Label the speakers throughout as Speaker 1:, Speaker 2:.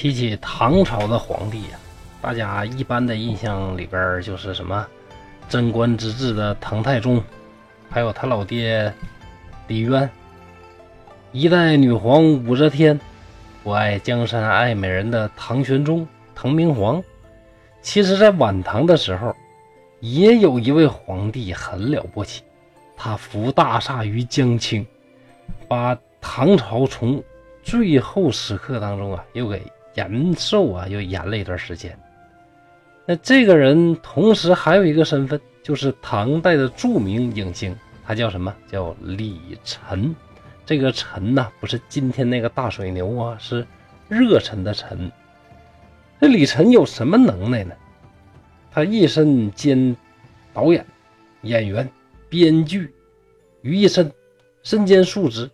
Speaker 1: 提起唐朝的皇帝呀，大家一般的印象里边就是什么贞观之治的唐太宗，还有他老爹李渊，一代女皇武则天，不爱江山爱美人的唐玄宗、唐明皇。其实，在晚唐的时候，也有一位皇帝很了不起，他扶大厦于将倾，把唐朝从最后时刻当中啊，又给。延寿啊，又延了一段时间。那这个人同时还有一个身份，就是唐代的著名影星，他叫什么？叫李晨。这个晨呢，不是今天那个大水牛啊，是热忱的忱。这李晨有什么能耐呢？他一身兼导演、演员、编剧于一身，身兼数职。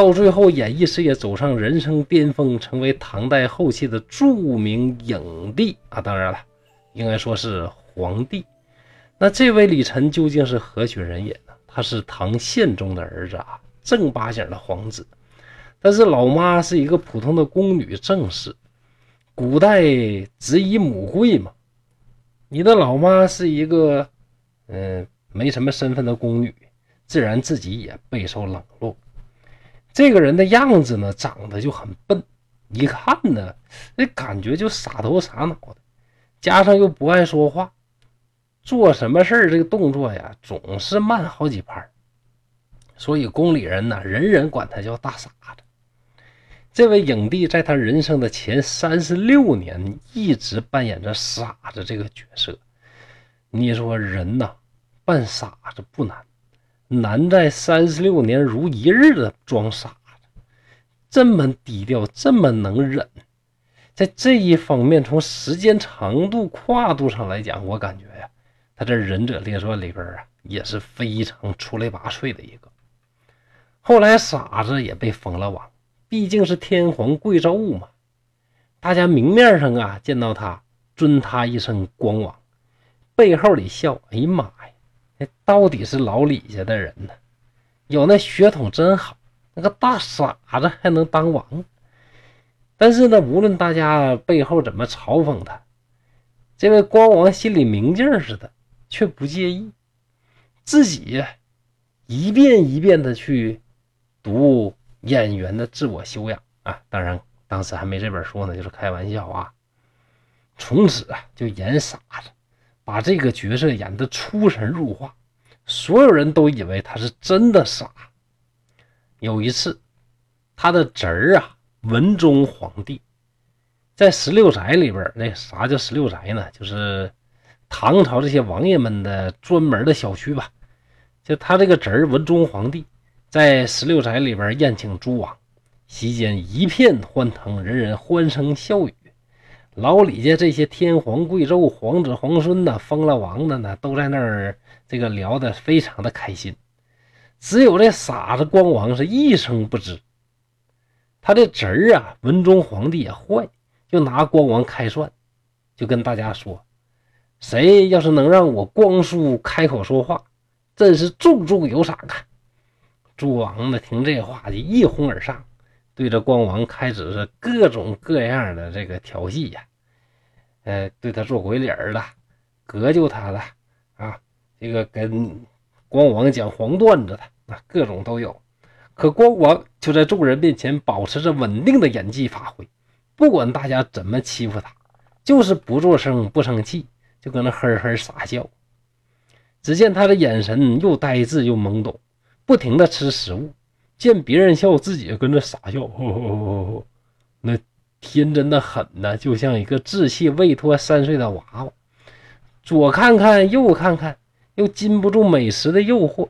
Speaker 1: 到最后，演艺事业走上人生巅峰，成为唐代后期的著名影帝啊！当然了，应该说是皇帝。那这位李晨究竟是何许人也呢？他是唐宪宗的儿子啊，正八经的皇子。但是老妈是一个普通的宫女正室，古代子以母贵嘛。你的老妈是一个嗯没什么身份的宫女，自然自己也备受冷落。这个人的样子呢，长得就很笨，一看呢，那感觉就傻头傻脑的，加上又不爱说话，做什么事儿这个动作呀，总是慢好几拍所以宫里人呢，人人管他叫大傻子。这位影帝在他人生的前三十六年，一直扮演着傻子这个角色。你说人呐，扮傻子不难。难在三十六年如一日的装傻，这么低调，这么能忍，在这一方面，从时间长度跨度上来讲，我感觉呀，他这《忍者列传》里边啊，也是非常出类拔萃的一个。后来傻子也被封了王，毕竟是天皇贵胄嘛，大家明面上啊见到他尊他一声光王，背后里笑，哎呀妈到底是老李家的人呢，有那血统真好，那个大傻子还能当王。但是呢，无论大家背后怎么嘲讽他，这位光王心里明镜似的，却不介意，自己一遍一遍的去读演员的自我修养啊。当然，当时还没这本书呢，就是开玩笑啊。从此啊，就演傻子。把这个角色演得出神入化，所有人都以为他是真的傻。有一次，他的侄儿啊，文宗皇帝，在十六宅里边，那啥叫十六宅呢？就是唐朝这些王爷们的专门的小区吧。就他这个侄儿文宗皇帝，在十六宅里边宴请诸王，席间一片欢腾，人人欢声笑语。老李家这些天皇贵胄、皇子皇孙呐，封了王的呢，都在那儿这个聊得非常的开心。只有这傻子光王是一声不知。他的侄儿啊，文宗皇帝也坏，就拿光王开涮，就跟大家说：“谁要是能让我光叔开口说话，真是重重有赏啊！”诸王呢听这话就一哄而上。对着光王开始是各种各样的这个调戏呀，呃，对他做鬼脸儿的，隔就他了啊，这个跟光王讲黄段子的啊，各种都有。可光王就在众人面前保持着稳定的演技发挥，不管大家怎么欺负他，就是不做声不生气，就搁那呵呵傻笑。只见他的眼神又呆滞又懵懂，不停的吃食物。见别人笑，自己跟着傻笑，那天真的很呢，就像一个稚气未脱三岁的娃娃。左看看，右看看，又禁不住美食的诱惑，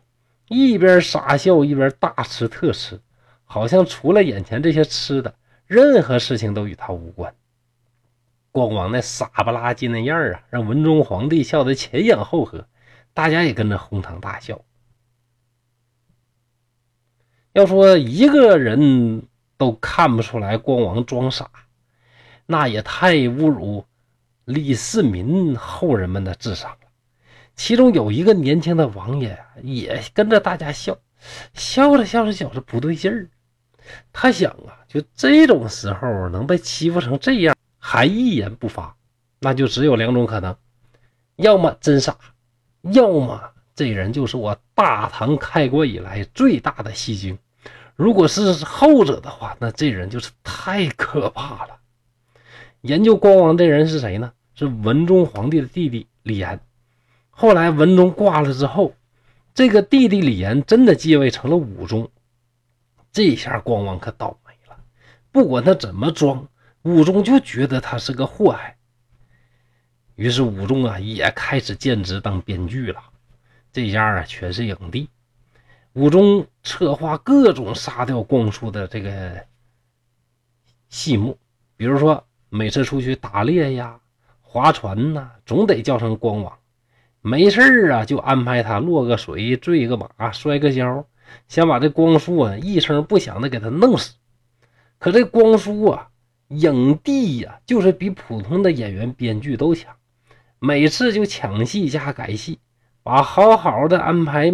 Speaker 1: 一边傻笑一边大吃特吃，好像除了眼前这些吃的，任何事情都与他无关。光王那傻不拉几那样啊，让文宗皇帝笑得前仰后合，大家也跟着哄堂大笑。要说一个人都看不出来光王装傻，那也太侮辱李世民后人们的智商了。其中有一个年轻的王爷也跟着大家笑，笑着笑着觉着不对劲儿。他想啊，就这种时候能被欺负成这样，还一言不发，那就只有两种可能：要么真傻，要么这人就是我大唐开国以来最大的戏精。如果是后者的话，那这人就是太可怕了。研究光王这人是谁呢？是文宗皇帝的弟弟李炎。后来文宗挂了之后，这个弟弟李炎真的继位成了武宗。这下光王可倒霉了，不管他怎么装，武宗就觉得他是个祸害。于是武宗啊也开始兼职当编剧了。这家啊全是影帝，武宗策划各种杀掉光叔的这个戏目，比如说每次出去打猎呀、划船呐，总得叫上光王。没事啊就安排他落个水、坠个马、摔个跤。想把这光叔啊一声不响的给他弄死，可这光叔啊，影帝呀，就是比普通的演员、编剧都强，每次就抢戏加改戏，把好好的安排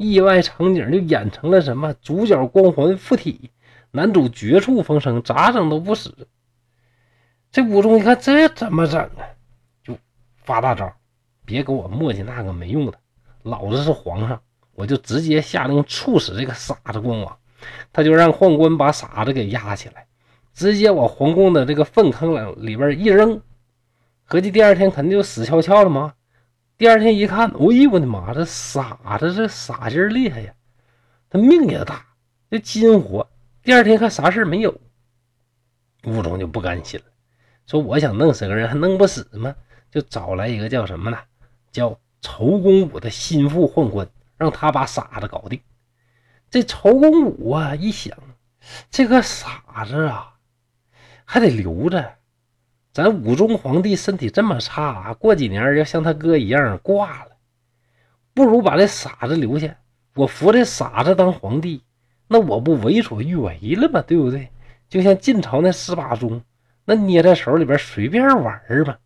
Speaker 1: 意外场景就演成了什么主角光环附体，男主绝处逢生，咋整都不死。这武宗一看这怎么整啊，就发大招，别给我磨叽那个没用的，老子是皇上。我就直接下令处死这个傻子光王，他就让宦官把傻子给押起来，直接往皇宫的这个粪坑里里边一扔，合计第二天肯定就死翘翘了吗？第二天一看，哎呦我的妈，这傻子这傻劲儿厉害呀，他命也大，这金活。第二天看啥事没有，吴总就不甘心了，说我想弄死个人还弄不死吗？就找来一个叫什么呢？叫仇公武的心腹宦官。让他把傻子搞定。这仇公武啊，一想，这个傻子啊，还得留着。咱武宗皇帝身体这么差，过几年要像他哥一样挂了，不如把这傻子留下。我扶这傻子当皇帝，那我不为所欲为了吗？对不对？就像晋朝那十八宗，那捏在手里边随便玩嘛。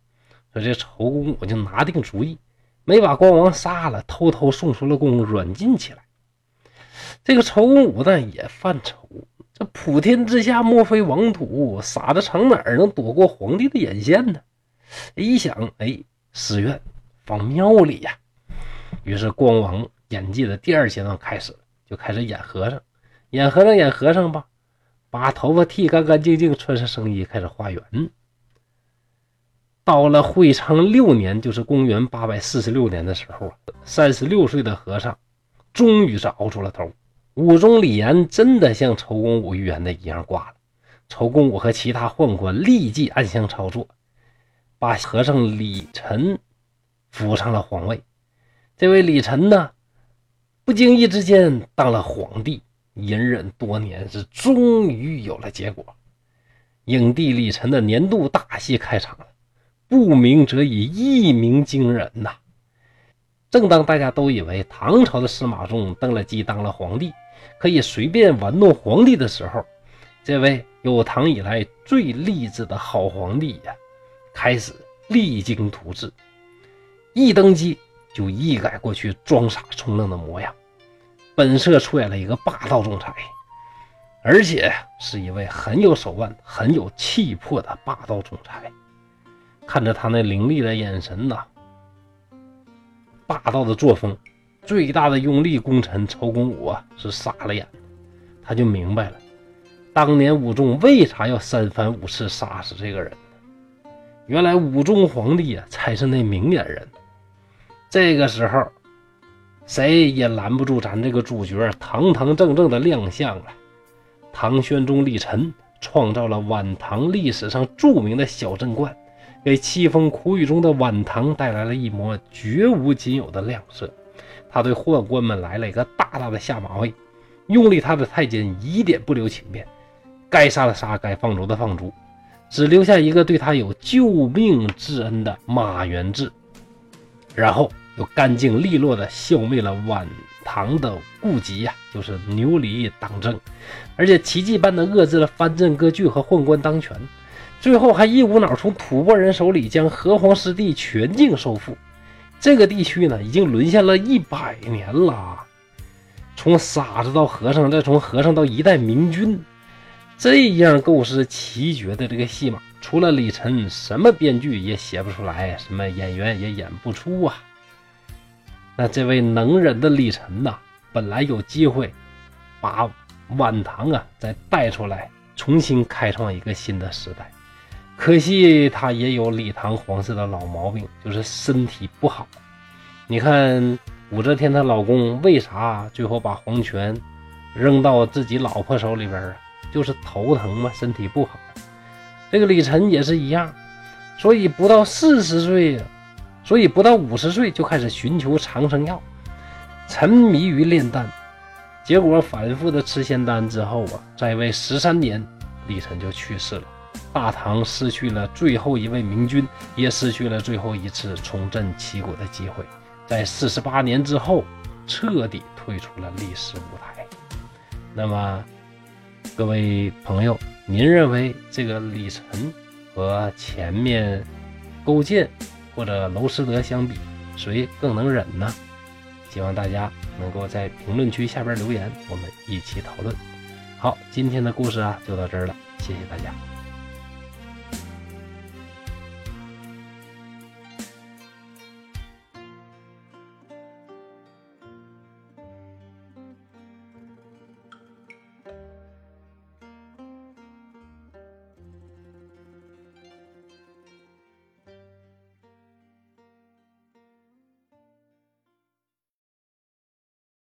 Speaker 1: 说这仇公武就拿定主意。没把光王杀了，偷偷送出了宫，软禁起来。这个仇公武呢也犯愁，这普天之下莫非王土，傻子藏哪儿能躲过皇帝的眼线呢？一想，哎，寺院放庙里呀。于是光王演技的第二阶段开始，就开始演和尚，演和尚演和尚吧，把头发剃干干净净，穿上僧衣，开始化缘。到了会昌六年，就是公元八百四十六年的时候啊，三十六岁的和尚终于是熬出了头。武宗李炎真的像仇公武预言的一样挂了。仇公武和其他宦官立即暗箱操作，把和尚李晨扶上了皇位。这位李晨呢，不经意之间当了皇帝，隐忍多年，是终于有了结果。影帝李晨的年度大戏开场了。不鸣则已，一鸣惊人呐！正当大家都以为唐朝的司马仲登了基当了皇帝，可以随便玩弄皇帝的时候，这位有唐以来最励志的好皇帝呀，开始励精图治，一登基就一改过去装傻充愣的模样，本色出演了一个霸道总裁，而且是一位很有手腕、很有气魄的霸道总裁。看着他那凌厉的眼神呐，霸道的作风，最大的用力功臣仇公武啊是傻了眼，他就明白了，当年武宗为啥要三番五次杀死这个人呢？原来武宗皇帝啊才是那明眼人。这个时候，谁也拦不住咱这个主角堂堂正正的亮相了。唐玄宗李晨创造了晚唐历史上著名的小镇观。给凄风苦雨中的晚唐带来了一抹绝无仅有的亮色。他对宦官们来了一个大大的下马威，拥立他的太监一点不留情面，该杀的杀，该放逐的放逐，只留下一个对他有救命之恩的马元志。然后又干净利落的消灭了晚唐的痼疾呀，就是牛李党争，而且奇迹般的遏制了藩镇割据和宦官当权。最后还一股脑从吐蕃人手里将河湟失地全境收复，这个地区呢已经沦陷了一百年了。从傻子到和尚，再从和尚到一代明君，这样构思奇绝的这个戏码，除了李晨，什么编剧也写不出来，什么演员也演不出啊。那这位能人的李晨呐，本来有机会把晚唐啊再带出来，重新开创一个新的时代，可惜他也有李唐皇室的老毛病，就是身体不好。你看。武则天她老公为啥最后把皇权扔到自己老婆手里边啊？就是头疼嘛，身体不好。这个李晨也是一样，所以不到四十岁，所以不到五十岁就开始寻求长生药，沉迷于炼丹。结果反复的吃仙丹之后啊，在位十三年，李晨就去世了。大唐失去了最后一位明君，也失去了最后一次重振旗鼓的机会。在四十八年之后，彻底退出了历史舞台。那么，各位朋友，您认为这个李晨和前面勾践或者娄师德相比，谁更能忍呢？希望大家能够在评论区下边留言，我们一起讨论。好，今天的故事啊就到这儿了，谢谢大家。